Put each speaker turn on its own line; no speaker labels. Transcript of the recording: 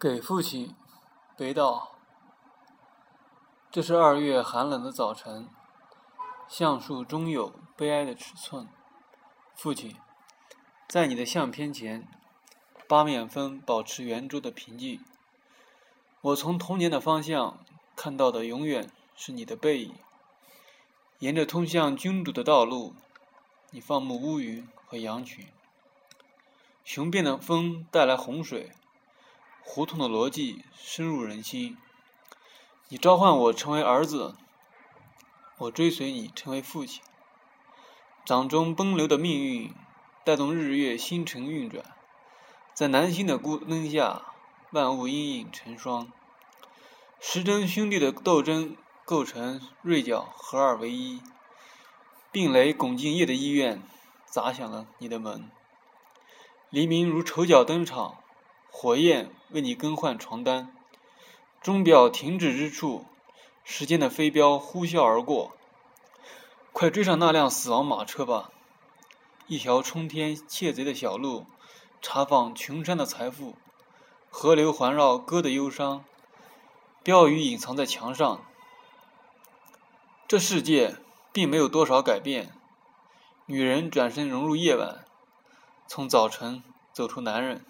给父亲，北岛。这是二月寒冷的早晨，橡树终有悲哀的尺寸。父亲，在你的相片前，八面峰保持圆桌的平静。我从童年的方向看到的，永远是你的背影。沿着通向君主的道路，你放牧乌云和羊群。雄辩的风带来洪水。胡同的逻辑深入人心。你召唤我成为儿子，我追随你成为父亲。掌中奔流的命运带动日月星辰运转，在南星的孤灯下，万物阴影成双。时针兄弟的斗争构成锐角合二为一，病雷拱进夜的医院，砸响了你的门。黎明如丑角登场。火焰为你更换床单，钟表停止之处，时间的飞镖呼啸而过。快追上那辆死亡马车吧！一条冲天窃贼的小路，查访群山的财富，河流环绕歌的忧伤，标语隐藏在墙上。这世界并没有多少改变，女人转身融入夜晚，从早晨走出男人。